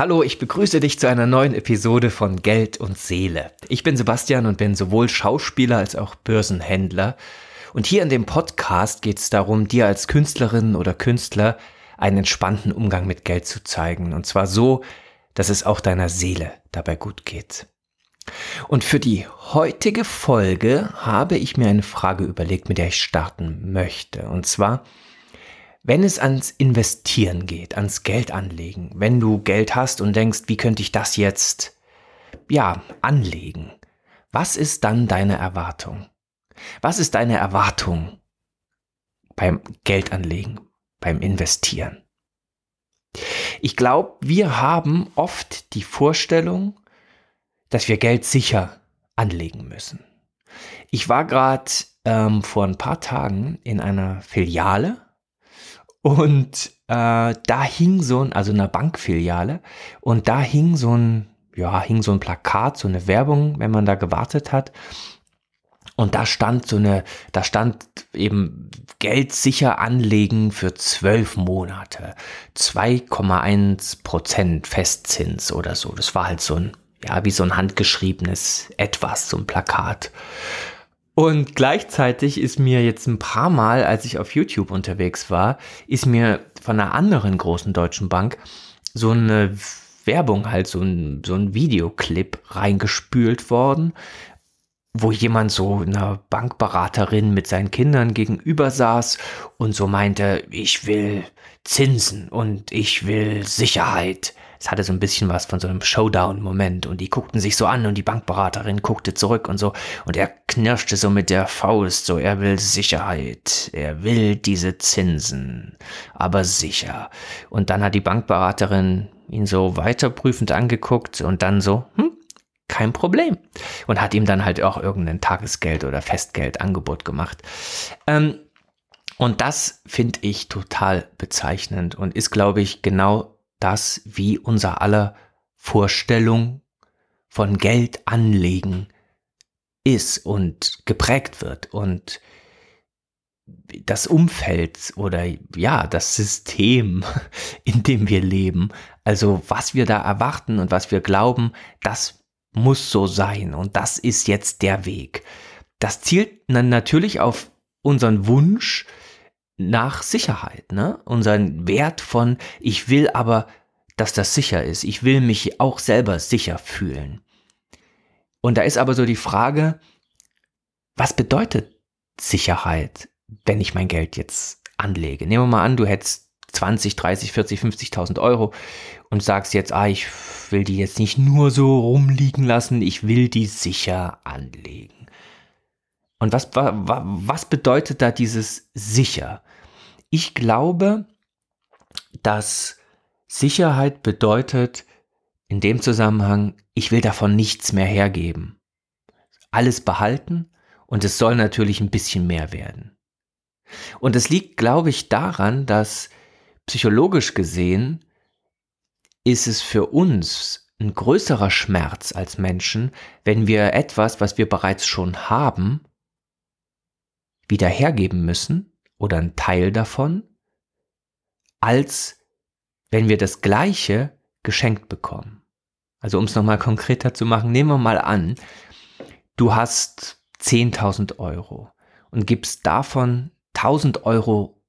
Hallo, ich begrüße dich zu einer neuen Episode von Geld und Seele. Ich bin Sebastian und bin sowohl Schauspieler als auch Börsenhändler. Und hier in dem Podcast geht es darum, dir als Künstlerin oder Künstler einen entspannten Umgang mit Geld zu zeigen. Und zwar so, dass es auch deiner Seele dabei gut geht. Und für die heutige Folge habe ich mir eine Frage überlegt, mit der ich starten möchte. Und zwar, wenn es ans Investieren geht, ans Geld anlegen, wenn du Geld hast und denkst, wie könnte ich das jetzt, ja, anlegen, was ist dann deine Erwartung? Was ist deine Erwartung beim Geldanlegen, beim Investieren? Ich glaube, wir haben oft die Vorstellung, dass wir Geld sicher anlegen müssen. Ich war gerade ähm, vor ein paar Tagen in einer Filiale und äh, da hing so ein, also eine Bankfiliale, und da hing so ein, ja, hing so ein Plakat, so eine Werbung, wenn man da gewartet hat. Und da stand so eine, da stand eben Geld sicher anlegen für zwölf Monate. 2,1 Prozent Festzins oder so. Das war halt so ein, ja, wie so ein handgeschriebenes Etwas, so ein Plakat. Und gleichzeitig ist mir jetzt ein paar Mal, als ich auf YouTube unterwegs war, ist mir von einer anderen großen deutschen Bank so eine Werbung, halt so ein, so ein Videoclip reingespült worden, wo jemand so einer Bankberaterin mit seinen Kindern gegenüber saß und so meinte, ich will Zinsen und ich will Sicherheit es hatte so ein bisschen was von so einem Showdown-Moment und die guckten sich so an und die Bankberaterin guckte zurück und so und er knirschte so mit der Faust, so er will Sicherheit, er will diese Zinsen, aber sicher. Und dann hat die Bankberaterin ihn so weiterprüfend angeguckt und dann so, hm, kein Problem. Und hat ihm dann halt auch irgendein Tagesgeld oder Festgeldangebot gemacht. Ähm, und das finde ich total bezeichnend und ist, glaube ich, genau das, wie unser aller Vorstellung von Geld anlegen ist und geprägt wird und das Umfeld oder ja, das System, in dem wir leben, also was wir da erwarten und was wir glauben, das muss so sein und das ist jetzt der Weg. Das zielt dann natürlich auf unseren Wunsch, nach Sicherheit, ne? Unseren Wert von, ich will aber, dass das sicher ist. Ich will mich auch selber sicher fühlen. Und da ist aber so die Frage, was bedeutet Sicherheit, wenn ich mein Geld jetzt anlege? Nehmen wir mal an, du hättest 20, 30, 40, 50.000 Euro und sagst jetzt, ah, ich will die jetzt nicht nur so rumliegen lassen, ich will die sicher anlegen. Und was, was bedeutet da dieses sicher? Ich glaube, dass Sicherheit bedeutet in dem Zusammenhang, ich will davon nichts mehr hergeben. Alles behalten und es soll natürlich ein bisschen mehr werden. Und es liegt, glaube ich, daran, dass psychologisch gesehen ist es für uns ein größerer Schmerz als Menschen, wenn wir etwas, was wir bereits schon haben, wieder hergeben müssen oder ein Teil davon, als wenn wir das Gleiche geschenkt bekommen. Also um es nochmal konkreter zu machen, nehmen wir mal an, du hast 10.000 Euro und gibst davon 1.000 Euro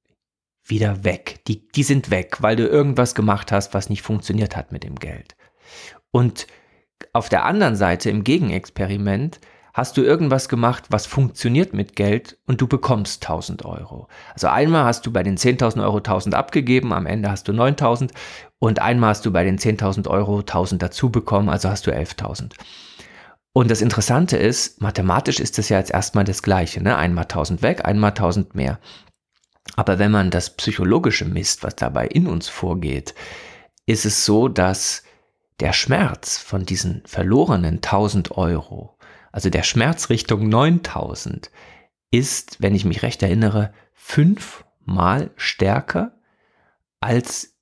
wieder weg. Die, die sind weg, weil du irgendwas gemacht hast, was nicht funktioniert hat mit dem Geld. Und auf der anderen Seite im Gegenexperiment hast du irgendwas gemacht, was funktioniert mit Geld und du bekommst 1000 Euro. Also einmal hast du bei den 10.000 Euro 1000 abgegeben, am Ende hast du 9000 und einmal hast du bei den 10.000 Euro 1000 dazu bekommen, also hast du 11.000. Und das Interessante ist, mathematisch ist das ja jetzt erstmal das Gleiche, ne? Einmal 1000 weg, einmal 1000 mehr. Aber wenn man das psychologische misst, was dabei in uns vorgeht, ist es so, dass der Schmerz von diesen verlorenen 1000 Euro also der Schmerz Richtung 9000 ist, wenn ich mich recht erinnere, fünfmal stärker als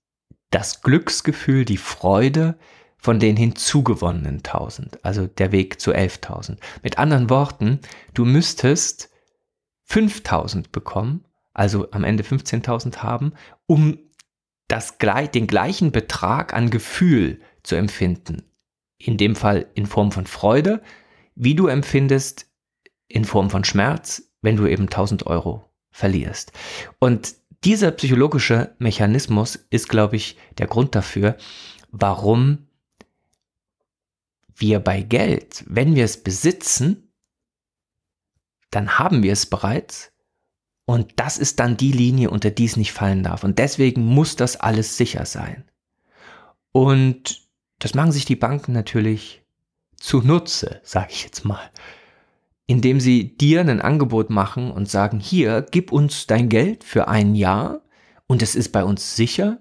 das Glücksgefühl, die Freude von den hinzugewonnenen 1000, also der Weg zu 11.000. Mit anderen Worten, du müsstest 5000 bekommen, also am Ende 15.000 haben, um das, den gleichen Betrag an Gefühl zu empfinden. In dem Fall in Form von Freude, wie du empfindest in Form von Schmerz, wenn du eben 1000 Euro verlierst. Und dieser psychologische Mechanismus ist, glaube ich, der Grund dafür, warum wir bei Geld, wenn wir es besitzen, dann haben wir es bereits. Und das ist dann die Linie, unter die es nicht fallen darf. Und deswegen muss das alles sicher sein. Und das machen sich die Banken natürlich zunutze, sage ich jetzt mal indem sie dir ein Angebot machen und sagen, hier, gib uns dein Geld für ein Jahr und es ist bei uns sicher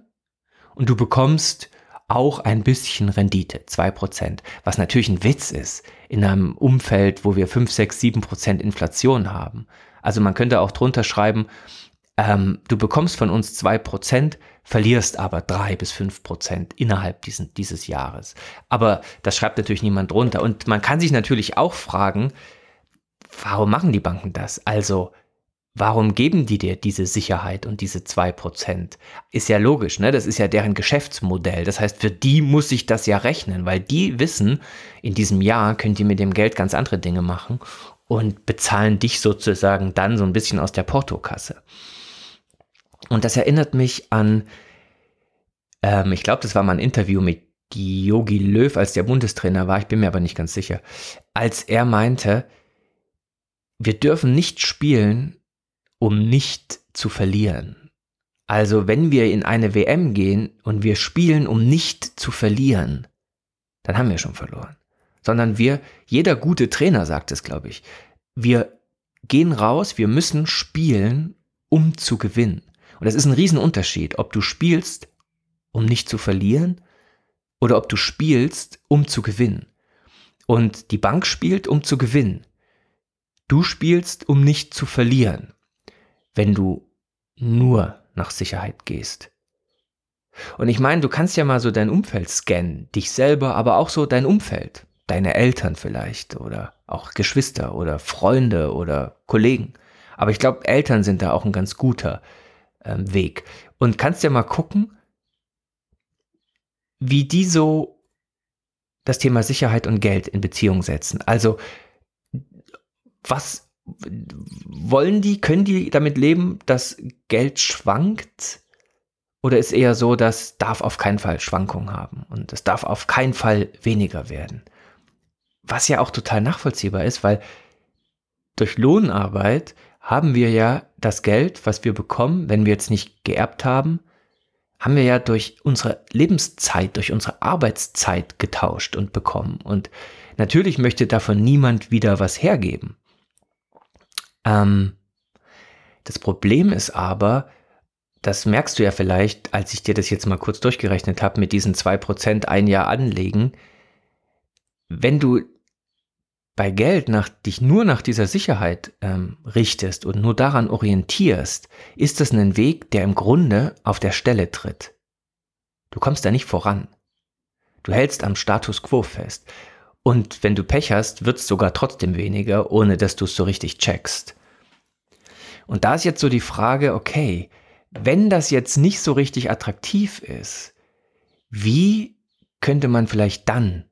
und du bekommst auch ein bisschen Rendite, zwei Prozent, was natürlich ein Witz ist in einem Umfeld, wo wir fünf, sechs, sieben Prozent Inflation haben. Also man könnte auch drunter schreiben, ähm, du bekommst von uns zwei Prozent, verlierst aber drei bis fünf Prozent innerhalb diesen, dieses Jahres. Aber das schreibt natürlich niemand drunter. Und man kann sich natürlich auch fragen, warum machen die Banken das? Also, warum geben die dir diese Sicherheit und diese 2%? Ist ja logisch, ne? Das ist ja deren Geschäftsmodell. Das heißt, für die muss sich das ja rechnen, weil die wissen, in diesem Jahr könnt ihr mit dem Geld ganz andere Dinge machen und bezahlen dich sozusagen dann so ein bisschen aus der Portokasse. Und das erinnert mich an, ähm, ich glaube, das war mal ein Interview mit Yogi Löw, als der Bundestrainer war, ich bin mir aber nicht ganz sicher, als er meinte, wir dürfen nicht spielen, um nicht zu verlieren. Also wenn wir in eine WM gehen und wir spielen, um nicht zu verlieren, dann haben wir schon verloren. Sondern wir, jeder gute Trainer sagt es, glaube ich, wir gehen raus, wir müssen spielen, um zu gewinnen. Und das ist ein Riesenunterschied, ob du spielst, um nicht zu verlieren, oder ob du spielst, um zu gewinnen. Und die Bank spielt, um zu gewinnen. Du spielst, um nicht zu verlieren, wenn du nur nach Sicherheit gehst. Und ich meine, du kannst ja mal so dein Umfeld scannen, dich selber, aber auch so dein Umfeld, deine Eltern vielleicht oder auch Geschwister oder Freunde oder Kollegen. Aber ich glaube, Eltern sind da auch ein ganz guter ähm, Weg. Und kannst ja mal gucken, wie die so das Thema Sicherheit und Geld in Beziehung setzen. Also was wollen die, können die damit leben, dass Geld schwankt? Oder ist eher so, dass darf auf keinen Fall Schwankungen haben und es darf auf keinen Fall weniger werden? Was ja auch total nachvollziehbar ist, weil durch Lohnarbeit haben wir ja das Geld, was wir bekommen, wenn wir jetzt nicht geerbt haben, haben wir ja durch unsere Lebenszeit, durch unsere Arbeitszeit getauscht und bekommen. Und natürlich möchte davon niemand wieder was hergeben. Ähm, das Problem ist aber, das merkst du ja vielleicht, als ich dir das jetzt mal kurz durchgerechnet habe, mit diesen 2% ein Jahr anlegen, wenn du bei Geld nach, dich nur nach dieser Sicherheit ähm, richtest und nur daran orientierst, ist das ein Weg, der im Grunde auf der Stelle tritt. Du kommst da nicht voran. Du hältst am Status quo fest. Und wenn du Pech hast, wird es sogar trotzdem weniger, ohne dass du es so richtig checkst. Und da ist jetzt so die Frage, okay, wenn das jetzt nicht so richtig attraktiv ist, wie könnte man vielleicht dann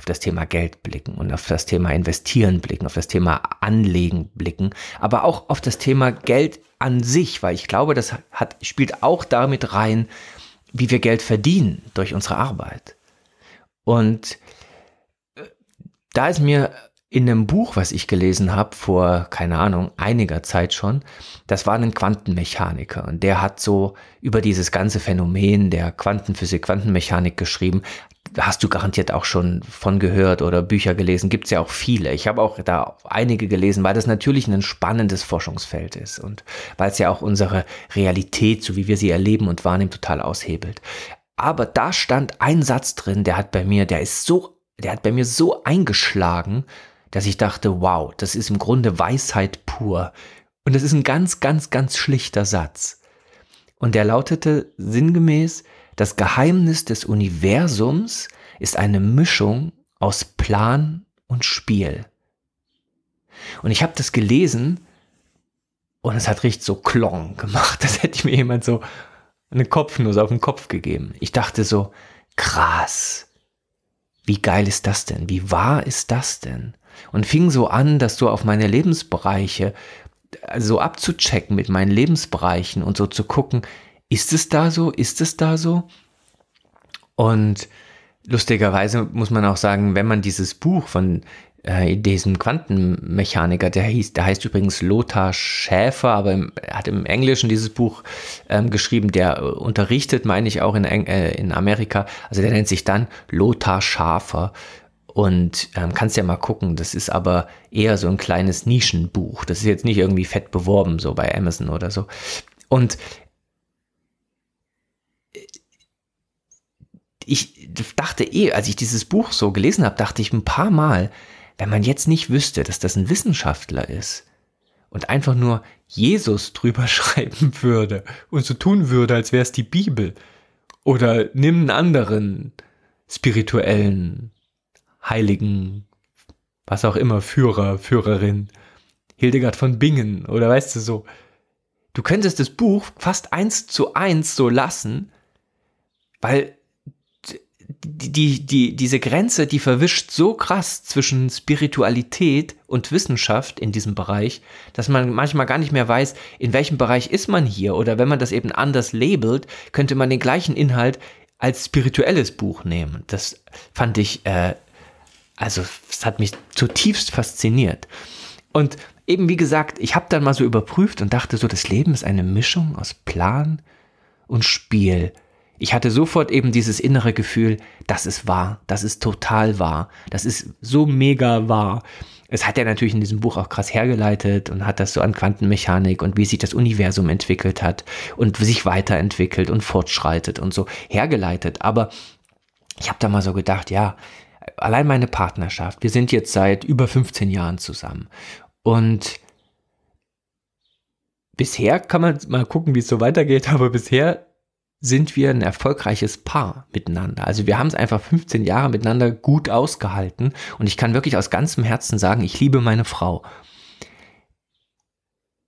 auf das Thema Geld blicken und auf das Thema Investieren blicken, auf das Thema Anlegen blicken, aber auch auf das Thema Geld an sich, weil ich glaube, das hat, spielt auch damit rein, wie wir Geld verdienen durch unsere Arbeit. Und da ist mir in einem Buch, was ich gelesen habe, vor, keine Ahnung, einiger Zeit schon, das war ein Quantenmechaniker und der hat so über dieses ganze Phänomen der Quantenphysik, Quantenmechanik geschrieben. Hast du garantiert auch schon von gehört oder Bücher gelesen, gibt's ja auch viele. Ich habe auch da einige gelesen, weil das natürlich ein spannendes Forschungsfeld ist und weil es ja auch unsere Realität, so wie wir sie erleben und wahrnehmen, total aushebelt. Aber da stand ein Satz drin, der hat bei mir, der ist so der hat bei mir so eingeschlagen, dass ich dachte, wow, das ist im Grunde Weisheit pur. Und das ist ein ganz, ganz, ganz schlichter Satz. Und der lautete sinngemäß, das Geheimnis des Universums ist eine Mischung aus Plan und Spiel. Und ich habe das gelesen und es hat richtig so Klong gemacht. Das hätte ich mir jemand so eine Kopfnuss auf den Kopf gegeben. Ich dachte so, krass. Wie geil ist das denn? Wie wahr ist das denn? Und fing so an, dass du auf meine Lebensbereiche so abzuchecken mit meinen Lebensbereichen und so zu gucken, ist es da so? Ist es da so? Und lustigerweise muss man auch sagen, wenn man dieses Buch von äh, diesem Quantenmechaniker, der hieß, der heißt übrigens Lothar Schäfer, aber im, er hat im Englischen dieses Buch ähm, geschrieben, der unterrichtet, meine ich, auch in, äh, in Amerika. Also der nennt sich dann Lothar Schafer. Und ähm, kannst ja mal gucken, das ist aber eher so ein kleines Nischenbuch. Das ist jetzt nicht irgendwie fett beworben, so bei Amazon oder so. Und ich dachte eh, als ich dieses Buch so gelesen habe, dachte ich ein paar Mal, wenn man jetzt nicht wüsste, dass das ein Wissenschaftler ist und einfach nur Jesus drüber schreiben würde und so tun würde, als wäre es die Bibel oder nimm einen anderen spirituellen, heiligen, was auch immer, Führer, Führerin, Hildegard von Bingen oder weißt du so, du könntest das Buch fast eins zu eins so lassen, weil die, die, diese Grenze, die verwischt so krass zwischen Spiritualität und Wissenschaft in diesem Bereich, dass man manchmal gar nicht mehr weiß, in welchem Bereich ist man hier. Oder wenn man das eben anders labelt, könnte man den gleichen Inhalt als spirituelles Buch nehmen. Das fand ich, äh, also es hat mich zutiefst fasziniert. Und eben wie gesagt, ich habe dann mal so überprüft und dachte so, das Leben ist eine Mischung aus Plan und Spiel. Ich hatte sofort eben dieses innere Gefühl, das ist wahr, das ist total wahr, das ist so mega wahr. Es hat er natürlich in diesem Buch auch krass hergeleitet und hat das so an Quantenmechanik und wie sich das Universum entwickelt hat und sich weiterentwickelt und fortschreitet und so hergeleitet. Aber ich habe da mal so gedacht, ja, allein meine Partnerschaft, wir sind jetzt seit über 15 Jahren zusammen und bisher kann man mal gucken, wie es so weitergeht, aber bisher sind wir ein erfolgreiches Paar miteinander. Also wir haben es einfach 15 Jahre miteinander gut ausgehalten und ich kann wirklich aus ganzem Herzen sagen, ich liebe meine Frau.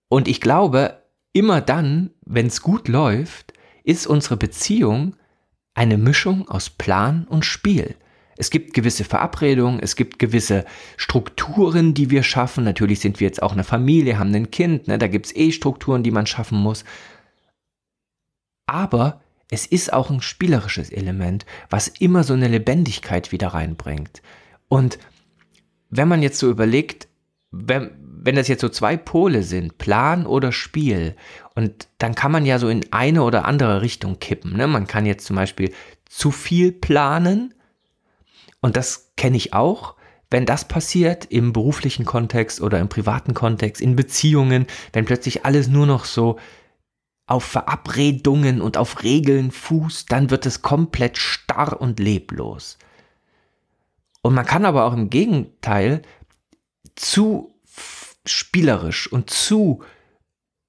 Und ich glaube, immer dann, wenn es gut läuft, ist unsere Beziehung eine Mischung aus Plan und Spiel. Es gibt gewisse Verabredungen, es gibt gewisse Strukturen, die wir schaffen. Natürlich sind wir jetzt auch eine Familie, haben ein Kind, ne? da gibt es eh Strukturen, die man schaffen muss. Aber es ist auch ein spielerisches Element, was immer so eine Lebendigkeit wieder reinbringt. Und wenn man jetzt so überlegt, wenn, wenn das jetzt so zwei Pole sind, Plan oder Spiel, und dann kann man ja so in eine oder andere Richtung kippen. Ne? Man kann jetzt zum Beispiel zu viel planen, und das kenne ich auch. Wenn das passiert im beruflichen Kontext oder im privaten Kontext, in Beziehungen, wenn plötzlich alles nur noch so auf Verabredungen und auf Regeln fußt, dann wird es komplett starr und leblos. Und man kann aber auch im Gegenteil zu spielerisch und zu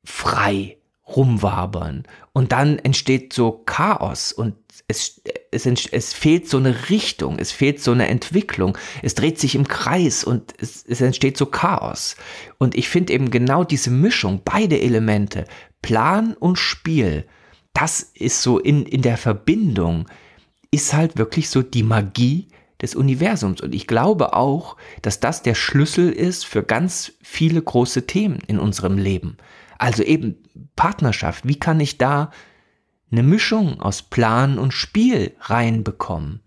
frei rumwabern und dann entsteht so Chaos und es, es, es fehlt so eine Richtung, es fehlt so eine Entwicklung, es dreht sich im Kreis und es, es entsteht so Chaos. Und ich finde eben genau diese Mischung, beide Elemente, Plan und Spiel, das ist so in, in der Verbindung, ist halt wirklich so die Magie des Universums. Und ich glaube auch, dass das der Schlüssel ist für ganz viele große Themen in unserem Leben. Also eben Partnerschaft. Wie kann ich da eine Mischung aus Plan und Spiel reinbekommen?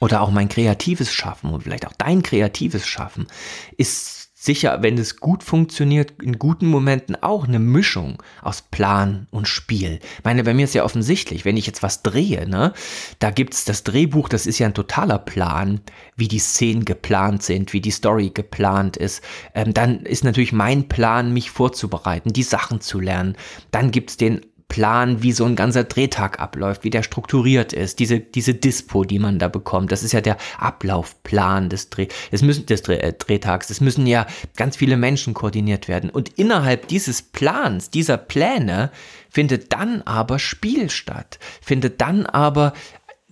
Oder auch mein kreatives Schaffen und vielleicht auch dein kreatives Schaffen ist sicher, wenn es gut funktioniert, in guten Momenten auch eine Mischung aus Plan und Spiel. Ich meine, bei mir ist ja offensichtlich, wenn ich jetzt was drehe, ne, da gibt's das Drehbuch, das ist ja ein totaler Plan, wie die Szenen geplant sind, wie die Story geplant ist. Ähm, dann ist natürlich mein Plan, mich vorzubereiten, die Sachen zu lernen. Dann gibt's den Plan, wie so ein ganzer Drehtag abläuft, wie der strukturiert ist, diese, diese Dispo, die man da bekommt. Das ist ja der Ablaufplan des, Dreh, des, müssen, des Dreh, äh, Drehtags. Es müssen ja ganz viele Menschen koordiniert werden. Und innerhalb dieses Plans, dieser Pläne, findet dann aber Spiel statt, findet dann aber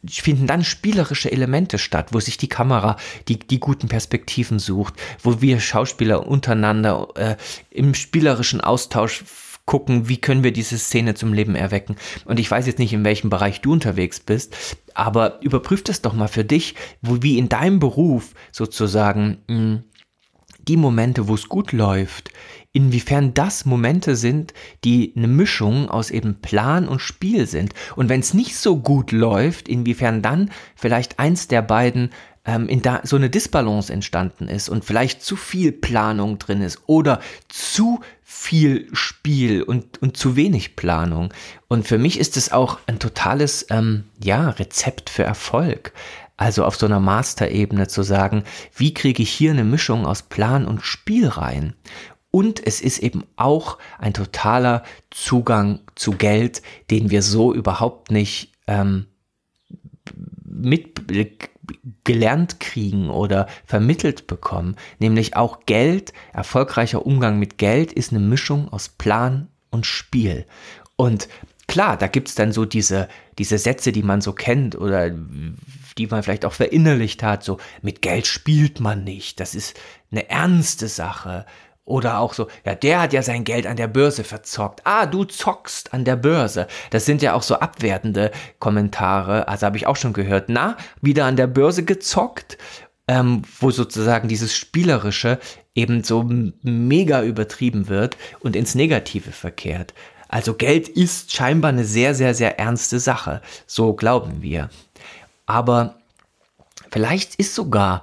finden dann spielerische Elemente statt, wo sich die Kamera die, die guten Perspektiven sucht, wo wir Schauspieler untereinander äh, im spielerischen Austausch gucken, wie können wir diese Szene zum Leben erwecken. Und ich weiß jetzt nicht, in welchem Bereich du unterwegs bist, aber überprüf das doch mal für dich, wo, wie in deinem Beruf sozusagen mh, hm, die Momente, wo es gut läuft, inwiefern das Momente sind, die eine Mischung aus eben Plan und Spiel sind. Und wenn es nicht so gut läuft, inwiefern dann vielleicht eins der beiden ähm, in da so eine Disbalance entstanden ist und vielleicht zu viel Planung drin ist oder zu viel Spiel und, und zu wenig Planung. Und für mich ist es auch ein totales ähm, ja, Rezept für Erfolg. Also auf so einer Master-Ebene zu sagen, wie kriege ich hier eine Mischung aus Plan und Spiel rein? Und es ist eben auch ein totaler Zugang zu Geld, den wir so überhaupt nicht ähm, mit gelernt kriegen oder vermittelt bekommen. Nämlich auch Geld, erfolgreicher Umgang mit Geld ist eine Mischung aus Plan und Spiel. Und klar, da gibt es dann so diese, diese Sätze, die man so kennt oder die man vielleicht auch verinnerlicht hat, so mit Geld spielt man nicht, das ist eine ernste Sache. Oder auch so, ja, der hat ja sein Geld an der Börse verzockt. Ah, du zockst an der Börse. Das sind ja auch so abwertende Kommentare. Also habe ich auch schon gehört. Na, wieder an der Börse gezockt, ähm, wo sozusagen dieses Spielerische eben so mega übertrieben wird und ins Negative verkehrt. Also Geld ist scheinbar eine sehr, sehr, sehr ernste Sache. So glauben wir. Aber vielleicht ist sogar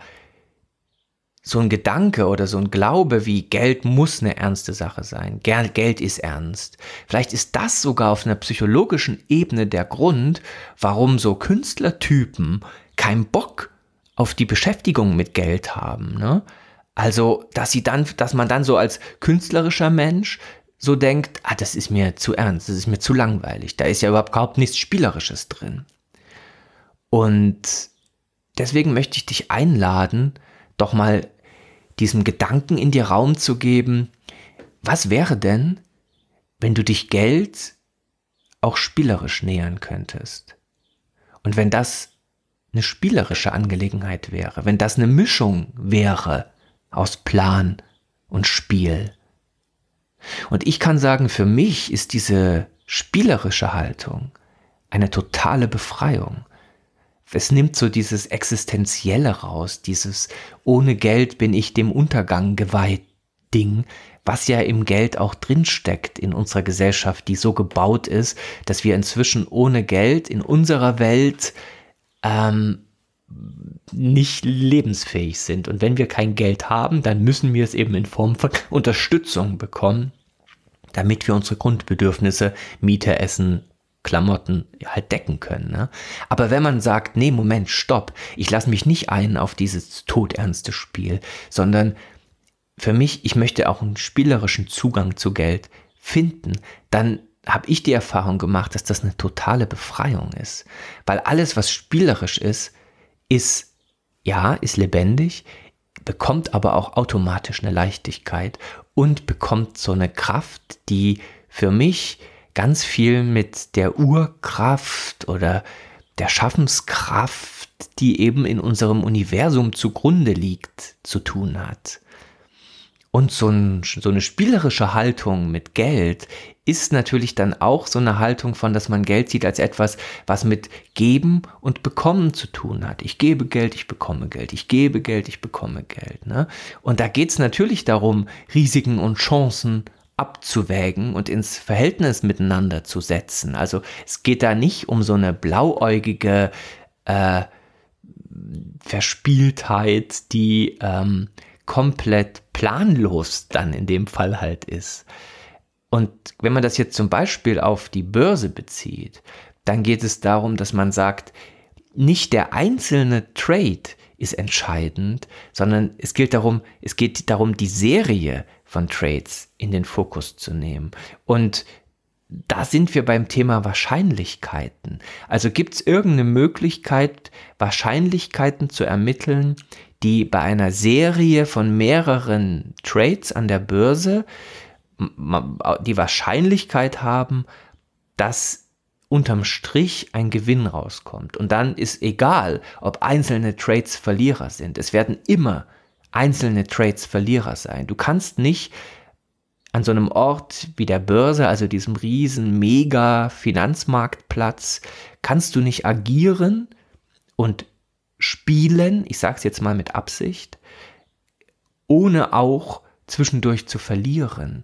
so ein Gedanke oder so ein Glaube wie Geld muss eine ernste Sache sein. Geld ist ernst. Vielleicht ist das sogar auf einer psychologischen Ebene der Grund, warum so Künstlertypen keinen Bock auf die Beschäftigung mit Geld haben. Ne? Also, dass sie dann, dass man dann so als künstlerischer Mensch so denkt, ah, das ist mir zu ernst, das ist mir zu langweilig, da ist ja überhaupt nichts Spielerisches drin. Und deswegen möchte ich dich einladen, doch mal diesem Gedanken in dir Raum zu geben, was wäre denn, wenn du dich Geld auch spielerisch nähern könntest? Und wenn das eine spielerische Angelegenheit wäre, wenn das eine Mischung wäre aus Plan und Spiel. Und ich kann sagen, für mich ist diese spielerische Haltung eine totale Befreiung es nimmt so dieses Existenzielle raus, dieses ohne Geld bin ich dem Untergang geweiht Ding, was ja im Geld auch drinsteckt in unserer Gesellschaft, die so gebaut ist, dass wir inzwischen ohne Geld in unserer Welt ähm, nicht lebensfähig sind. Und wenn wir kein Geld haben, dann müssen wir es eben in Form von Unterstützung bekommen, damit wir unsere Grundbedürfnisse, Miete, Essen, Klamotten halt decken können. Ne? Aber wenn man sagt, nee, Moment, stopp, ich lasse mich nicht ein auf dieses todernste Spiel, sondern für mich, ich möchte auch einen spielerischen Zugang zu Geld finden, dann habe ich die Erfahrung gemacht, dass das eine totale Befreiung ist. Weil alles, was spielerisch ist, ist, ja, ist lebendig, bekommt aber auch automatisch eine Leichtigkeit und bekommt so eine Kraft, die für mich ganz viel mit der Urkraft oder der Schaffenskraft, die eben in unserem Universum zugrunde liegt, zu tun hat. Und so, ein, so, eine spielerische Haltung mit Geld ist natürlich dann auch so eine Haltung von, dass man Geld sieht als etwas, was mit Geben und Bekommen zu tun hat. Ich gebe Geld, ich bekomme Geld, ich gebe Geld, ich bekomme Geld. Ne? Und da geht es natürlich darum, Risiken und Chancen abzuwägen und ins Verhältnis miteinander zu setzen. Also es geht da nicht um so eine blauäugige äh, Verspieltheit, die ähm, komplett planlos dann in dem Fall halt ist. Und wenn man das jetzt zum Beispiel auf die Börse bezieht, dann geht es darum, dass man sagt, nicht der einzelne Trade ist entscheidend, sondern es geht darum, es geht darum, die Serie von Trades in den Fokus zu nehmen. Und da sind wir beim Thema Wahrscheinlichkeiten. Also gibt es irgendeine Möglichkeit, Wahrscheinlichkeiten zu ermitteln, die bei einer Serie von mehreren Trades an der Börse die Wahrscheinlichkeit haben, dass unterm Strich ein Gewinn rauskommt. Und dann ist egal, ob einzelne Trades Verlierer sind. Es werden immer einzelne Trades Verlierer sein. Du kannst nicht an so einem Ort wie der Börse, also diesem riesen mega Finanzmarktplatz, kannst du nicht agieren und spielen, ich sage es jetzt mal mit Absicht, ohne auch zwischendurch zu verlieren.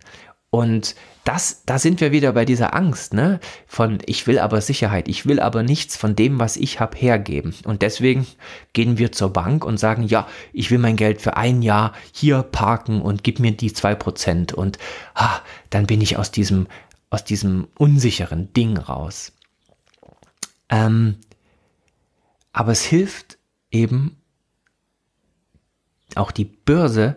Und das, da sind wir wieder bei dieser Angst, ne? Von ich will aber Sicherheit, ich will aber nichts von dem, was ich habe, hergeben. Und deswegen gehen wir zur Bank und sagen, ja, ich will mein Geld für ein Jahr hier parken und gib mir die zwei Prozent. Und ah, dann bin ich aus diesem, aus diesem unsicheren Ding raus. Ähm, aber es hilft eben auch die Börse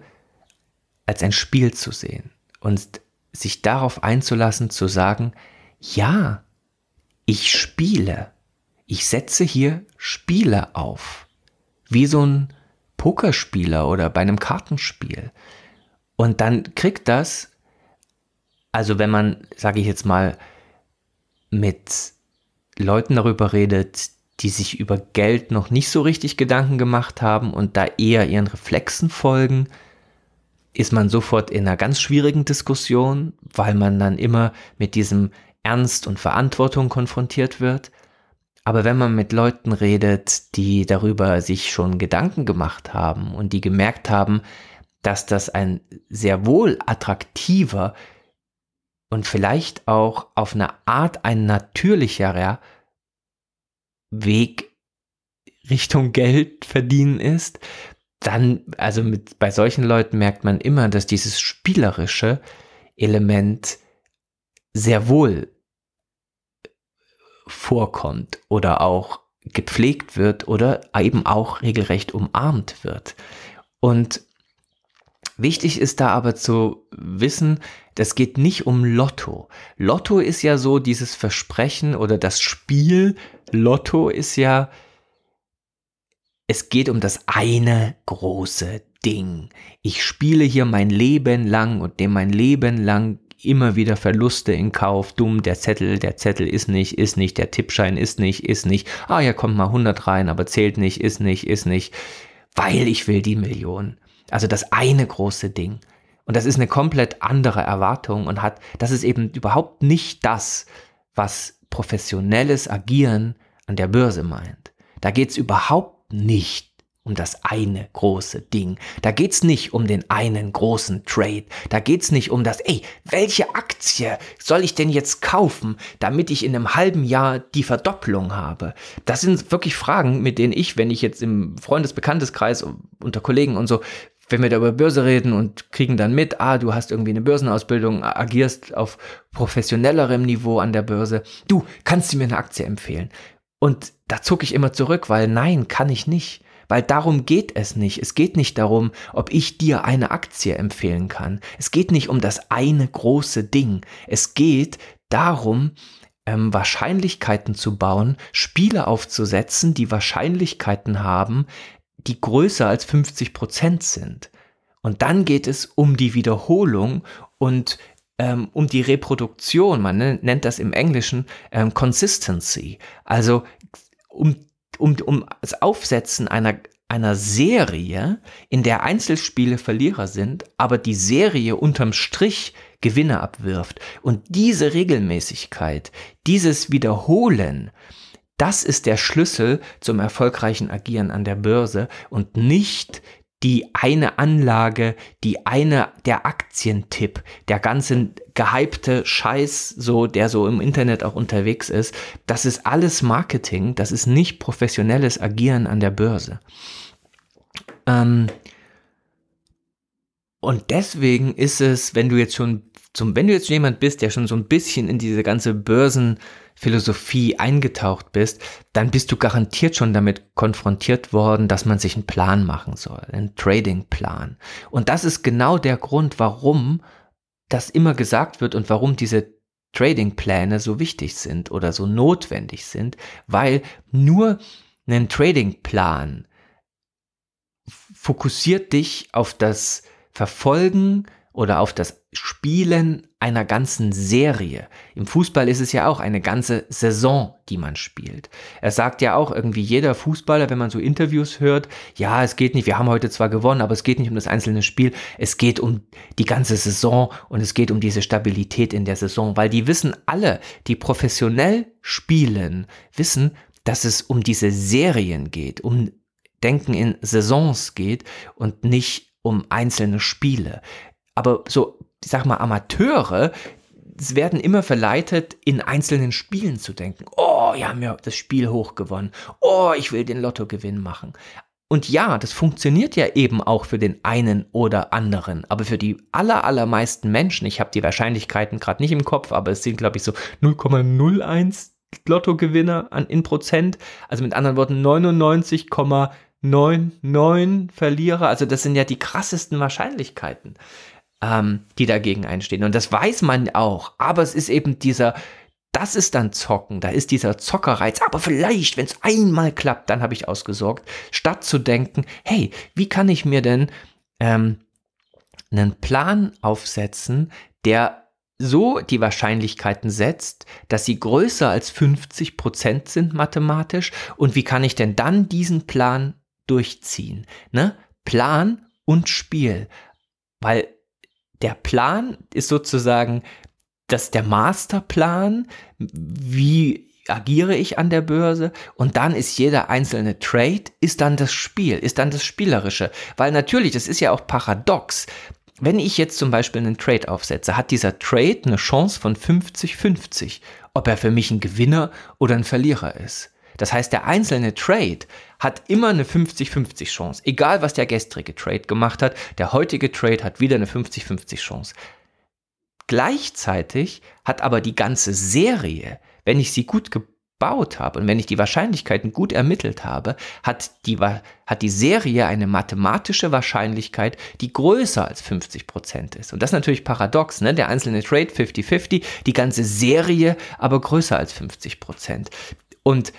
als ein Spiel zu sehen und sich darauf einzulassen, zu sagen, ja, ich spiele. Ich setze hier Spiele auf. Wie so ein Pokerspieler oder bei einem Kartenspiel. Und dann kriegt das, also wenn man, sage ich jetzt mal, mit Leuten darüber redet, die sich über Geld noch nicht so richtig Gedanken gemacht haben und da eher ihren Reflexen folgen, ist man sofort in einer ganz schwierigen Diskussion, weil man dann immer mit diesem Ernst und Verantwortung konfrontiert wird. Aber wenn man mit Leuten redet, die darüber sich schon Gedanken gemacht haben und die gemerkt haben, dass das ein sehr wohl attraktiver und vielleicht auch auf eine Art ein natürlicherer Weg Richtung Geld verdienen ist, dann, also mit, bei solchen Leuten merkt man immer, dass dieses spielerische Element sehr wohl vorkommt oder auch gepflegt wird oder eben auch regelrecht umarmt wird. Und wichtig ist da aber zu wissen, das geht nicht um Lotto. Lotto ist ja so dieses Versprechen oder das Spiel. Lotto ist ja es geht um das eine große Ding. Ich spiele hier mein Leben lang und nehme mein Leben lang immer wieder Verluste in Kauf. Dumm, der Zettel, der Zettel ist nicht, ist nicht, der Tippschein ist nicht, ist nicht. Ah, ja, kommt mal 100 rein, aber zählt nicht, ist nicht, ist nicht. Weil ich will die Million. Also das eine große Ding. Und das ist eine komplett andere Erwartung und hat, das ist eben überhaupt nicht das, was professionelles Agieren an der Börse meint. Da geht es überhaupt nicht um das eine große Ding. Da geht's nicht um den einen großen Trade. Da geht's nicht um das, ey, welche Aktie soll ich denn jetzt kaufen, damit ich in einem halben Jahr die Verdopplung habe? Das sind wirklich Fragen, mit denen ich, wenn ich jetzt im Freundesbekannteskreis unter Kollegen und so, wenn wir da über Börse reden und kriegen dann mit, ah, du hast irgendwie eine Börsenausbildung, agierst auf professionellerem Niveau an der Börse. Du, kannst du mir eine Aktie empfehlen? Und da zucke ich immer zurück, weil nein, kann ich nicht. Weil darum geht es nicht. Es geht nicht darum, ob ich dir eine Aktie empfehlen kann. Es geht nicht um das eine große Ding. Es geht darum, ähm, Wahrscheinlichkeiten zu bauen, Spiele aufzusetzen, die Wahrscheinlichkeiten haben, die größer als 50 Prozent sind. Und dann geht es um die Wiederholung und ähm, um die Reproduktion, man nennt das im Englischen ähm, Consistency, also um, um, um das Aufsetzen einer, einer Serie, in der Einzelspiele Verlierer sind, aber die Serie unterm Strich Gewinne abwirft. Und diese Regelmäßigkeit, dieses Wiederholen, das ist der Schlüssel zum erfolgreichen Agieren an der Börse und nicht die eine Anlage, die eine, der Aktientipp, der ganze gehypte Scheiß, so, der so im Internet auch unterwegs ist, das ist alles Marketing, das ist nicht professionelles Agieren an der Börse. Ähm, und deswegen ist es, wenn du jetzt schon zum, wenn du jetzt jemand bist, der schon so ein bisschen in diese ganze Börsenphilosophie eingetaucht bist, dann bist du garantiert schon damit konfrontiert worden, dass man sich einen Plan machen soll, einen Trading-Plan. Und das ist genau der Grund, warum das immer gesagt wird und warum diese Trading-Pläne so wichtig sind oder so notwendig sind, weil nur ein Trading-Plan fokussiert dich auf das Verfolgen oder auf das Spielen einer ganzen Serie. Im Fußball ist es ja auch eine ganze Saison, die man spielt. Er sagt ja auch irgendwie jeder Fußballer, wenn man so Interviews hört, ja, es geht nicht, wir haben heute zwar gewonnen, aber es geht nicht um das einzelne Spiel, es geht um die ganze Saison und es geht um diese Stabilität in der Saison, weil die wissen alle, die professionell spielen, wissen, dass es um diese Serien geht, um Denken in Saisons geht und nicht um einzelne Spiele. Aber so, ich sag mal, Amateure werden immer verleitet, in einzelnen Spielen zu denken. Oh, wir haben ja das Spiel hochgewonnen. Oh, ich will den Lottogewinn machen. Und ja, das funktioniert ja eben auch für den einen oder anderen. Aber für die aller, allermeisten Menschen, ich habe die Wahrscheinlichkeiten gerade nicht im Kopf, aber es sind, glaube ich, so 0,01 Lottogewinner an, in Prozent. Also mit anderen Worten 99,99 Verlierer. Also das sind ja die krassesten Wahrscheinlichkeiten, ähm, die dagegen einstehen. Und das weiß man auch. Aber es ist eben dieser, das ist dann Zocken, da ist dieser Zockerreiz. Aber vielleicht, wenn es einmal klappt, dann habe ich ausgesorgt. Statt zu denken, hey, wie kann ich mir denn ähm, einen Plan aufsetzen, der so die Wahrscheinlichkeiten setzt, dass sie größer als 50 Prozent sind mathematisch. Und wie kann ich denn dann diesen Plan durchziehen? Ne? Plan und Spiel. Weil der Plan ist sozusagen das der Masterplan, wie agiere ich an der Börse und dann ist jeder einzelne Trade, ist dann das Spiel, ist dann das Spielerische. Weil natürlich, das ist ja auch paradox, wenn ich jetzt zum Beispiel einen Trade aufsetze, hat dieser Trade eine Chance von 50-50, ob er für mich ein Gewinner oder ein Verlierer ist. Das heißt, der einzelne Trade hat immer eine 50-50 Chance. Egal, was der gestrige Trade gemacht hat, der heutige Trade hat wieder eine 50-50 Chance. Gleichzeitig hat aber die ganze Serie, wenn ich sie gut gebaut habe und wenn ich die Wahrscheinlichkeiten gut ermittelt habe, hat die, hat die Serie eine mathematische Wahrscheinlichkeit, die größer als 50 Prozent ist. Und das ist natürlich paradox, ne? Der einzelne Trade 50-50, die ganze Serie aber größer als 50%. Prozent. Und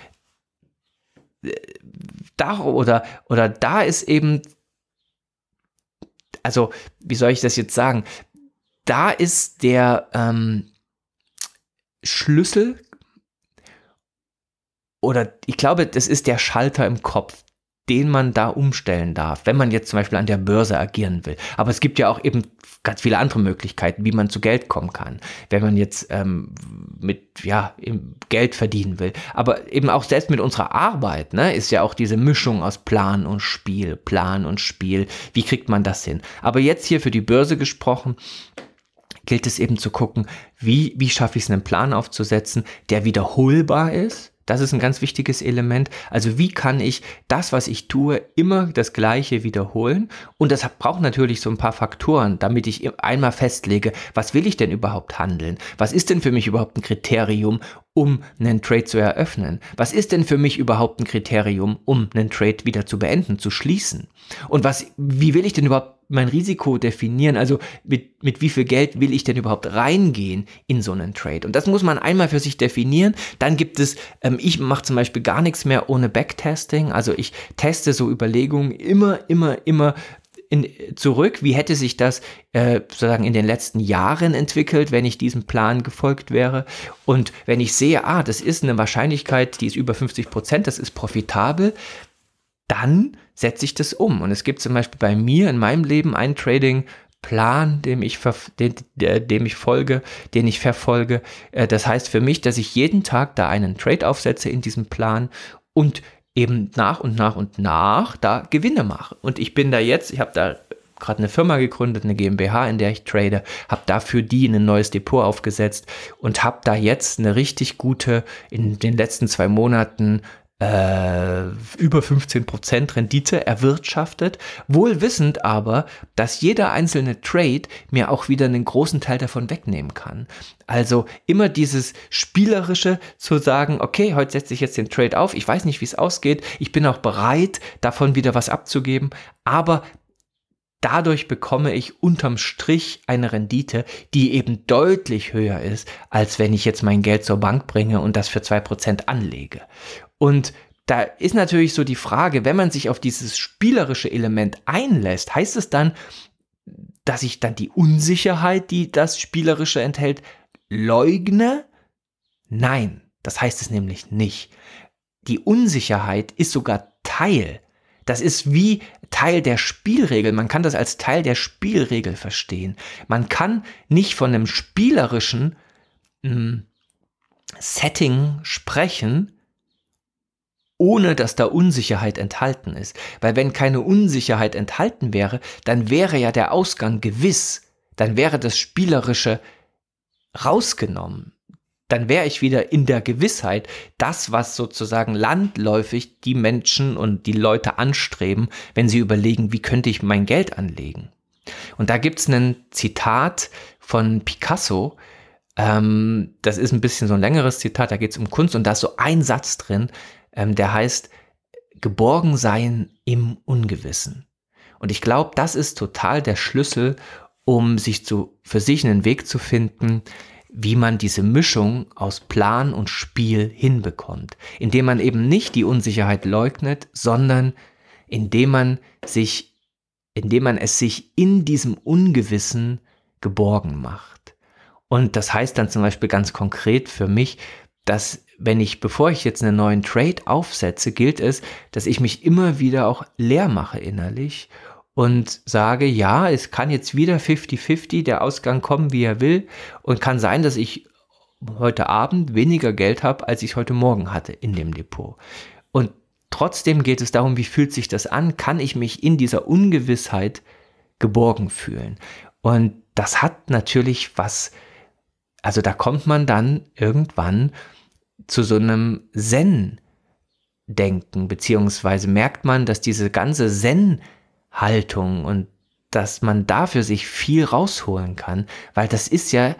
da oder, oder da ist eben, also, wie soll ich das jetzt sagen? Da ist der ähm, Schlüssel oder ich glaube, das ist der Schalter im Kopf, den man da umstellen darf, wenn man jetzt zum Beispiel an der Börse agieren will. Aber es gibt ja auch eben ganz viele andere Möglichkeiten, wie man zu Geld kommen kann, wenn man jetzt ähm, mit ja Geld verdienen will. Aber eben auch selbst mit unserer Arbeit, ne, ist ja auch diese Mischung aus Plan und Spiel, Plan und Spiel. Wie kriegt man das hin? Aber jetzt hier für die Börse gesprochen, gilt es eben zu gucken, wie, wie schaffe ich es, einen Plan aufzusetzen, der wiederholbar ist, das ist ein ganz wichtiges Element. Also wie kann ich das, was ich tue, immer das Gleiche wiederholen? Und das braucht natürlich so ein paar Faktoren, damit ich einmal festlege, was will ich denn überhaupt handeln? Was ist denn für mich überhaupt ein Kriterium, um einen Trade zu eröffnen? Was ist denn für mich überhaupt ein Kriterium, um einen Trade wieder zu beenden, zu schließen? Und was, wie will ich denn überhaupt mein Risiko definieren. Also mit, mit wie viel Geld will ich denn überhaupt reingehen in so einen Trade? Und das muss man einmal für sich definieren. Dann gibt es, ähm, ich mache zum Beispiel gar nichts mehr ohne Backtesting. Also ich teste so Überlegungen immer, immer, immer in, zurück. Wie hätte sich das äh, sozusagen in den letzten Jahren entwickelt, wenn ich diesem Plan gefolgt wäre? Und wenn ich sehe, ah, das ist eine Wahrscheinlichkeit, die ist über 50 Prozent, das ist profitabel, dann setze ich das um. Und es gibt zum Beispiel bei mir in meinem Leben einen Trading-Plan, dem ich, dem, ich folge, den ich verfolge. Äh, das heißt für mich, dass ich jeden Tag da einen Trade aufsetze in diesem Plan und eben nach und nach und nach da Gewinne mache. Und ich bin da jetzt, ich habe da gerade eine Firma gegründet, eine GmbH, in der ich trade, habe dafür die ein neues Depot aufgesetzt und habe da jetzt eine richtig gute, in den letzten zwei Monaten äh, über 15% Rendite erwirtschaftet, wohl wissend aber, dass jeder einzelne Trade mir auch wieder einen großen Teil davon wegnehmen kann. Also immer dieses spielerische zu sagen, okay, heute setze ich jetzt den Trade auf, ich weiß nicht, wie es ausgeht, ich bin auch bereit, davon wieder was abzugeben, aber Dadurch bekomme ich unterm Strich eine Rendite, die eben deutlich höher ist, als wenn ich jetzt mein Geld zur Bank bringe und das für zwei Prozent anlege. Und da ist natürlich so die Frage, wenn man sich auf dieses spielerische Element einlässt, heißt es dann, dass ich dann die Unsicherheit, die das Spielerische enthält, leugne? Nein, das heißt es nämlich nicht. Die Unsicherheit ist sogar Teil. Das ist wie Teil der Spielregel. Man kann das als Teil der Spielregel verstehen. Man kann nicht von einem spielerischen mh, hm, Setting sprechen, ohne dass da Unsicherheit enthalten ist. Weil wenn keine Unsicherheit enthalten wäre, dann wäre ja der Ausgang gewiss, dann wäre das Spielerische rausgenommen. Dann wäre ich wieder in der Gewissheit, das, was sozusagen landläufig die Menschen und die Leute anstreben, wenn sie überlegen, wie könnte ich mein Geld anlegen. Und da gibt es ein Zitat von Picasso, ähm, das ist ein bisschen so ein längeres Zitat, da geht es um Kunst und da ist so ein Satz drin, ähm, der heißt Geborgen sein im Ungewissen. Und ich glaube, das ist total der Schlüssel, um sich zu, für sich einen Weg zu finden, wie man diese Mischung aus Plan und Spiel hinbekommt, indem man eben nicht die Unsicherheit leugnet, sondern indem man sich, indem man es sich in diesem Ungewissen geborgen macht. Und das heißt dann zum Beispiel ganz konkret für mich, dass wenn ich, bevor ich jetzt einen neuen Trade aufsetze, gilt es, dass ich mich immer wieder auch leer mache innerlich und sage, ja, es kann jetzt wieder 50-50 der Ausgang kommen, wie er will und kann sein, dass ich heute Abend weniger Geld habe, als ich heute Morgen hatte in dem Depot. Und trotzdem geht es darum, wie fühlt sich das an? Kann ich mich in dieser Ungewissheit geborgen fühlen? Und das hat natürlich was, also da kommt man dann irgendwann zu so einem Zen-Denken, beziehungsweise merkt man, dass diese ganze Zen-Haltung und dass man dafür sich viel rausholen kann, weil das ist ja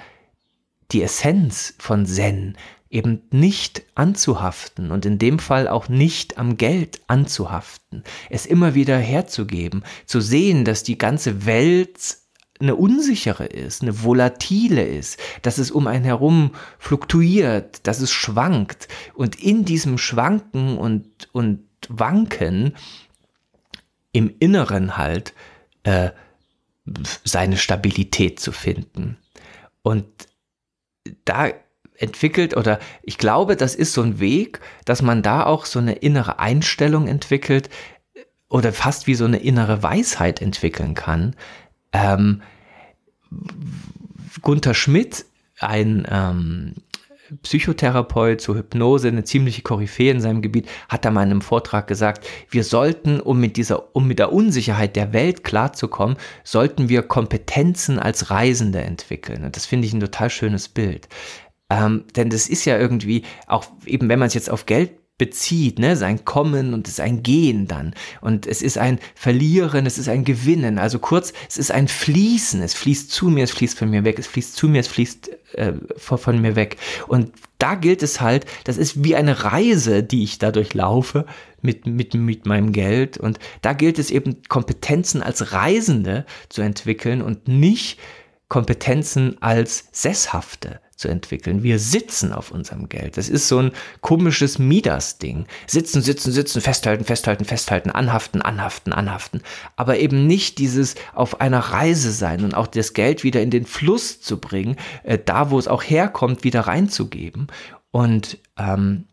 die Essenz von Zen, eben nicht anzuhaften und in dem Fall auch nicht am Geld anzuhaften, es immer wieder herzugeben, zu sehen, dass die ganze Welt eine unsichere ist, eine volatile ist, dass es um einen herum fluktuiert, dass es schwankt und in diesem Schwanken und, und Wanken im Inneren halt äh, seine Stabilität zu finden. Und da entwickelt oder ich glaube, das ist so ein Weg, dass man da auch so eine innere Einstellung entwickelt oder fast wie so eine innere Weisheit entwickeln kann, ähm, Gunther Schmidt, ein ähm, Psychotherapeut zur Hypnose, eine ziemliche Koryphäe in seinem Gebiet, hat da mal in einem Vortrag gesagt, wir sollten, um mit dieser, um mit der Unsicherheit der Welt klarzukommen, sollten wir Kompetenzen als Reisende entwickeln. Und das finde ich ein total schönes Bild. Ähm, denn das ist ja irgendwie, auch eben wenn man es jetzt auf Geld bezieht, ne, sein Kommen und es ist ein Gehen dann. Und es ist ein Verlieren, es ist ein Gewinnen. Also kurz, es ist ein Fließen. Es fließt zu mir, es fließt von mir weg, es fließt zu mir, es fließt äh, von, von mir weg. Und da gilt es halt, das ist wie eine Reise, die ich dadurch laufe mit, mit, mit meinem Geld. Und da gilt es eben, Kompetenzen als Reisende zu entwickeln und nicht Kompetenzen als Sesshafte zu entwickeln. Wir sitzen auf unserem Geld. Das ist so ein komisches Midas-Ding. Sitzen, sitzen, sitzen, festhalten, festhalten, festhalten, anhaften, anhaften, anhaften. Aber eben nicht dieses auf einer Reise sein und auch das Geld wieder in den Fluss zu bringen, äh, da wo es auch herkommt, wieder reinzugeben. Und ähm,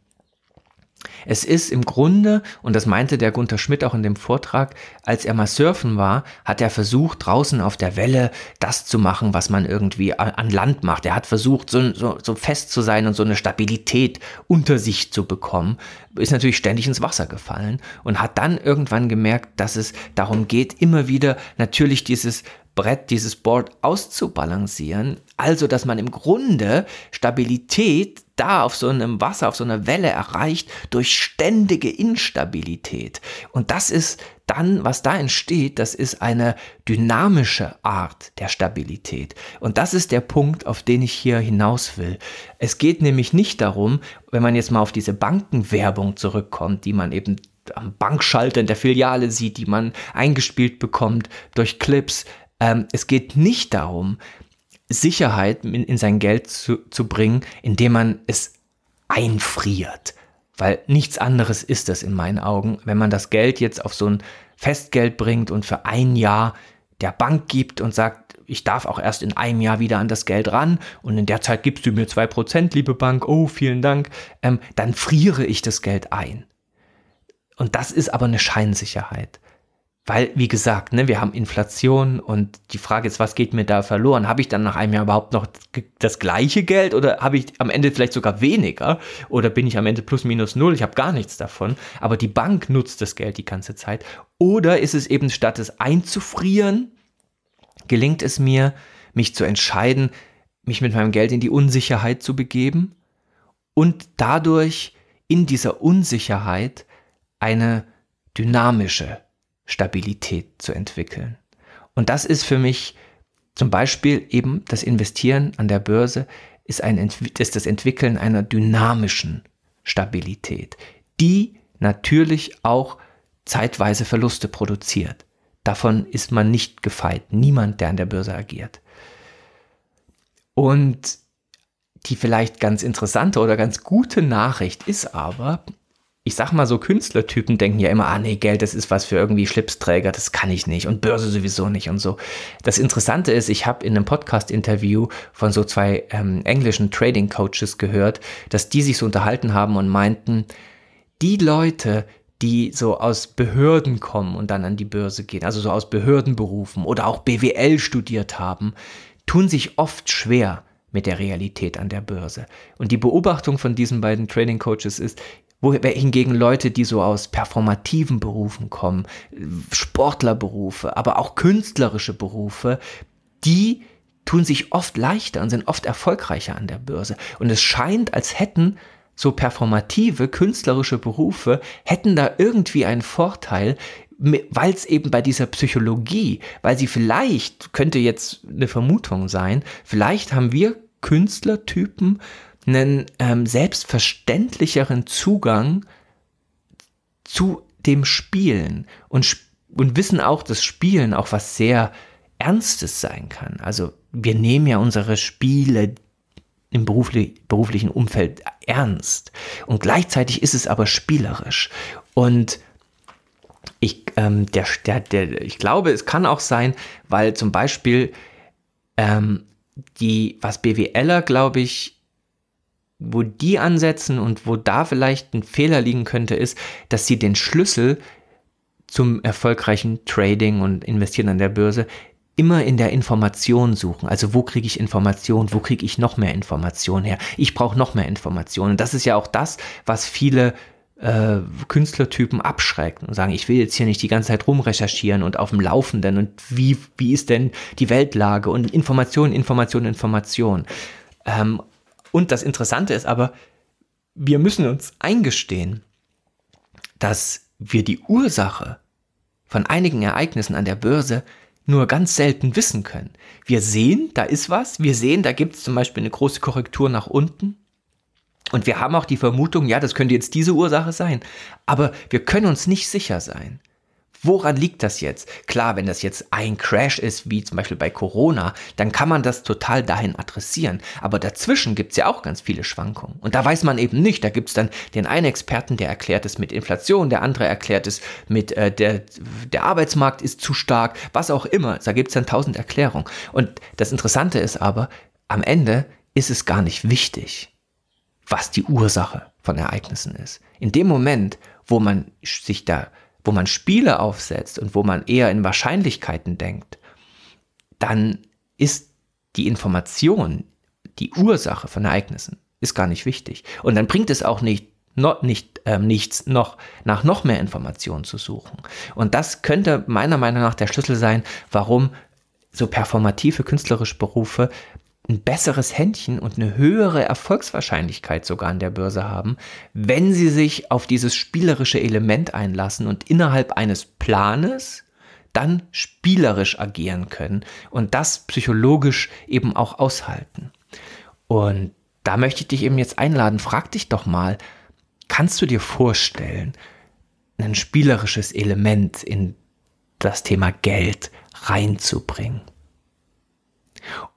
es ist im Grunde, und das meinte der Gunther Schmidt auch in dem Vortrag, als er mal surfen war, hat er versucht, draußen auf der Welle das zu machen, was man irgendwie an Land macht. Er hat versucht, so, so, so fest zu sein und so eine Stabilität unter sich zu bekommen, ist natürlich ständig ins Wasser gefallen und hat dann irgendwann gemerkt, dass es darum geht, immer wieder natürlich dieses Brett, dieses Board auszubalancieren. Also, dass man im Grunde Stabilität da auf so einem Wasser, auf so einer Welle erreicht durch ständige Instabilität. Und das ist dann, was da entsteht, das ist eine dynamische Art der Stabilität. Und das ist der Punkt, auf den ich hier hinaus will. Es geht nämlich nicht darum, wenn man jetzt mal auf diese Bankenwerbung zurückkommt, die man eben am Bankschalter in der Filiale sieht, die man eingespielt bekommt durch Clips, ähm, es geht nicht darum, Sicherheit in, in sein Geld zu, zu bringen, indem man es einfriert. Weil nichts anderes ist das in meinen Augen, wenn man das Geld jetzt auf so ein Festgeld bringt und für ein Jahr der Bank gibt und sagt, ich darf auch erst in einem Jahr wieder an das Geld ran und in der Zeit gibst du mir zwei Prozent, liebe Bank, oh, vielen Dank, ähm, dann friere ich das Geld ein. Und das ist aber eine Scheinsicherheit. Weil, wie gesagt, ne, wir haben Inflation und die Frage ist, was geht mir da verloren? Habe ich dann nach einem Jahr überhaupt noch das gleiche Geld oder habe ich am Ende vielleicht sogar weniger? Oder bin ich am Ende plus minus null? Ich habe gar nichts davon. Aber die Bank nutzt das Geld die ganze Zeit. Oder ist es eben, statt es einzufrieren, gelingt es mir, mich zu entscheiden, mich mit meinem Geld in die Unsicherheit zu begeben und dadurch in dieser Unsicherheit eine dynamische Stabilität zu entwickeln. Und das ist für mich zum Beispiel eben das Investieren an der Börse ist, ein, ist das Entwickeln einer dynamischen Stabilität, die natürlich auch zeitweise Verluste produziert. Davon ist man nicht gefeit. Niemand, der an der Börse agiert. Und die vielleicht ganz interessante oder ganz gute Nachricht ist aber, ich sag mal so, Künstlertypen denken ja immer, ah nee, Geld, das ist was für irgendwie Schlipsträger, das kann ich nicht und Börse sowieso nicht und so. Das Interessante ist, ich habe in einem Podcast-Interview von so zwei ähm, englischen Trading-Coaches gehört, dass die sich so unterhalten haben und meinten, die Leute, die so aus Behörden kommen und dann an die Börse gehen, also so aus Behördenberufen oder auch BWL studiert haben, tun sich oft schwer mit der Realität an der Börse. Und die Beobachtung von diesen beiden Trading Coaches ist, wo hingegen Leute, die so aus performativen Berufen kommen, Sportlerberufe, aber auch künstlerische Berufe, die tun sich oft leichter und sind oft erfolgreicher an der Börse. Und es scheint, als hätten so performative, künstlerische Berufe, hätten da irgendwie einen Vorteil, weil es eben bei dieser Psychologie, weil sie vielleicht, könnte jetzt eine Vermutung sein, vielleicht haben wir Künstlertypen einen ähm, selbstverständlicheren Zugang zu dem Spielen und, und wissen auch, dass Spielen auch was sehr Ernstes sein kann. Also wir nehmen ja unsere Spiele im berufli beruflichen Umfeld ernst und gleichzeitig ist es aber spielerisch und ich, ähm, der, der, der, ich glaube, es kann auch sein, weil zum Beispiel ähm, die, was BWLer, glaube ich, wo die ansetzen und wo da vielleicht ein Fehler liegen könnte, ist, dass sie den Schlüssel zum erfolgreichen Trading und Investieren an der Börse immer in der Information suchen. Also wo kriege ich Information, wo kriege ich noch mehr Information her? Ich brauche noch mehr Informationen. Das ist ja auch das, was viele äh, Künstlertypen abschreckt und sagen, ich will jetzt hier nicht die ganze Zeit rumrecherchieren und auf dem Laufenden und wie, wie ist denn die Weltlage und Information, Information, Information. Ähm, und das Interessante ist aber, wir müssen uns eingestehen, dass wir die Ursache von einigen Ereignissen an der Börse nur ganz selten wissen können. Wir sehen, da ist was, wir sehen, da gibt es zum Beispiel eine große Korrektur nach unten. Und wir haben auch die Vermutung, ja, das könnte jetzt diese Ursache sein. Aber wir können uns nicht sicher sein. Woran liegt das jetzt? Klar, wenn das jetzt ein Crash ist, wie zum Beispiel bei Corona, dann kann man das total dahin adressieren. Aber dazwischen gibt es ja auch ganz viele Schwankungen. Und da weiß man eben nicht. Da gibt es dann den einen Experten, der erklärt es mit Inflation, der andere erklärt es mit äh, der, der Arbeitsmarkt ist zu stark, was auch immer. Da gibt es dann tausend Erklärungen. Und das Interessante ist aber, am Ende ist es gar nicht wichtig, was die Ursache von Ereignissen ist. In dem Moment, wo man sich da wo man Spiele aufsetzt und wo man eher in Wahrscheinlichkeiten denkt, dann ist die Information, die Ursache von Ereignissen, ist gar nicht wichtig. Und dann bringt es auch nicht, noch, nicht ähm, nichts, noch nach noch mehr Informationen zu suchen. Und das könnte meiner Meinung nach der Schlüssel sein, warum so performative künstlerische Berufe ein besseres Händchen und eine höhere Erfolgswahrscheinlichkeit sogar an der Börse haben, wenn sie sich auf dieses spielerische Element einlassen und innerhalb eines Planes dann spielerisch agieren können und das psychologisch eben auch aushalten. Und da möchte ich dich eben jetzt einladen, frag dich doch mal, kannst du dir vorstellen, ein spielerisches Element in das Thema Geld reinzubringen?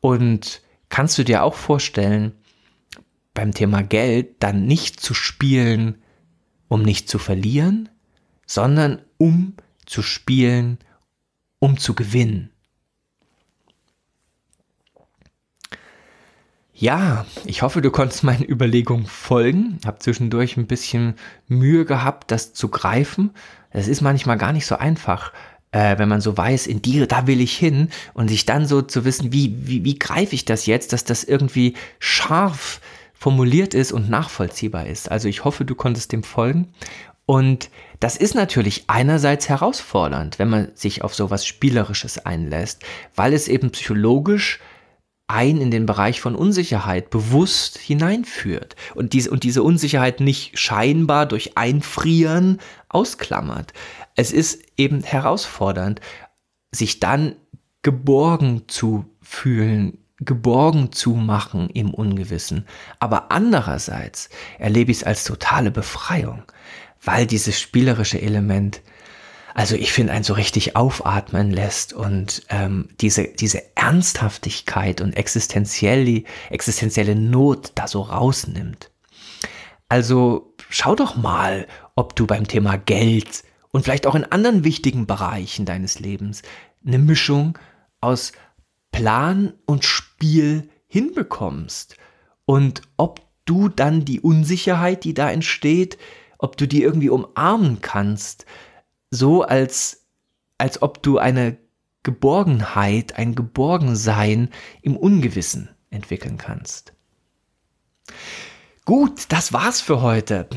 Und kannst du dir auch vorstellen, beim Thema Geld dann nicht zu spielen, um nicht zu verlieren, sondern um zu spielen, um zu gewinnen. Ja, ich hoffe, du konntest meinen Überlegungen folgen. Ich habe zwischendurch ein bisschen Mühe gehabt, das zu greifen. Das ist manchmal gar nicht so einfach, äh, wenn man so weiß, in die, da will ich hin und sich dann so zu wissen, wie, wie, wie greife ich das jetzt, dass das irgendwie scharf formuliert ist und nachvollziehbar ist. Also ich hoffe, du konntest dem folgen. Und das ist natürlich einerseits herausfordernd, wenn man sich auf sowas Spielerisches einlässt, weil es eben psychologisch ein in den Bereich von Unsicherheit bewusst hineinführt und diese, und diese Unsicherheit nicht scheinbar durch Einfrieren ausklammert. Es ist eben herausfordernd, sich dann geborgen zu fühlen, geborgen zu machen im Ungewissen. Aber andererseits erlebe ich es als totale Befreiung, weil dieses spielerische Element also ich finde, einen so richtig aufatmen lässt und ähm, diese, diese Ernsthaftigkeit und existenzielle, existenzielle Not da so rausnimmt. Also schau doch mal, ob du beim Thema Geld und vielleicht auch in anderen wichtigen Bereichen deines Lebens eine Mischung aus Plan und Spiel hinbekommst und ob du dann die Unsicherheit, die da entsteht, ob du die irgendwie umarmen kannst, so, als, als ob du eine Geborgenheit, ein Geborgensein im Ungewissen entwickeln kannst. Gut, das war's für heute.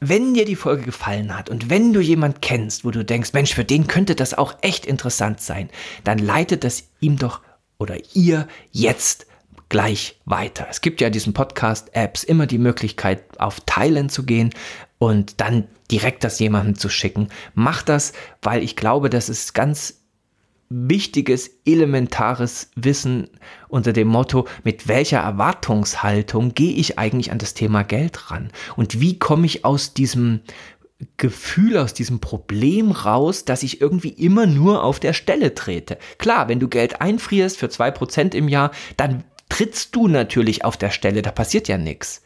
Wenn dir die Folge gefallen hat und wenn du jemand kennst, wo du denkst, Mensch, für den könnte das auch echt interessant sein, dann leitet das ihm doch oder ihr jetzt gleich weiter. Es gibt ja diesen Podcast-Apps immer die Möglichkeit, auf Teilen zu gehen und dann direkt das jemandem zu schicken. Mach das, weil ich glaube, das ist ganz wichtiges, elementares Wissen unter dem Motto, mit welcher Erwartungshaltung gehe ich eigentlich an das Thema Geld ran? Und wie komme ich aus diesem Gefühl, aus diesem Problem raus, dass ich irgendwie immer nur auf der Stelle trete? Klar, wenn du Geld einfrierst für zwei Prozent im Jahr, dann trittst du natürlich auf der Stelle, da passiert ja nichts.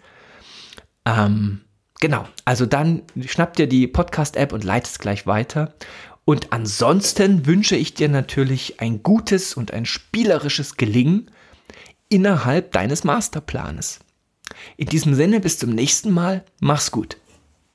Ähm, Genau, also dann schnapp dir die Podcast-App und leitest gleich weiter. Und ansonsten wünsche ich dir natürlich ein gutes und ein spielerisches Gelingen innerhalb deines Masterplanes. In diesem Sinne, bis zum nächsten Mal, mach's gut.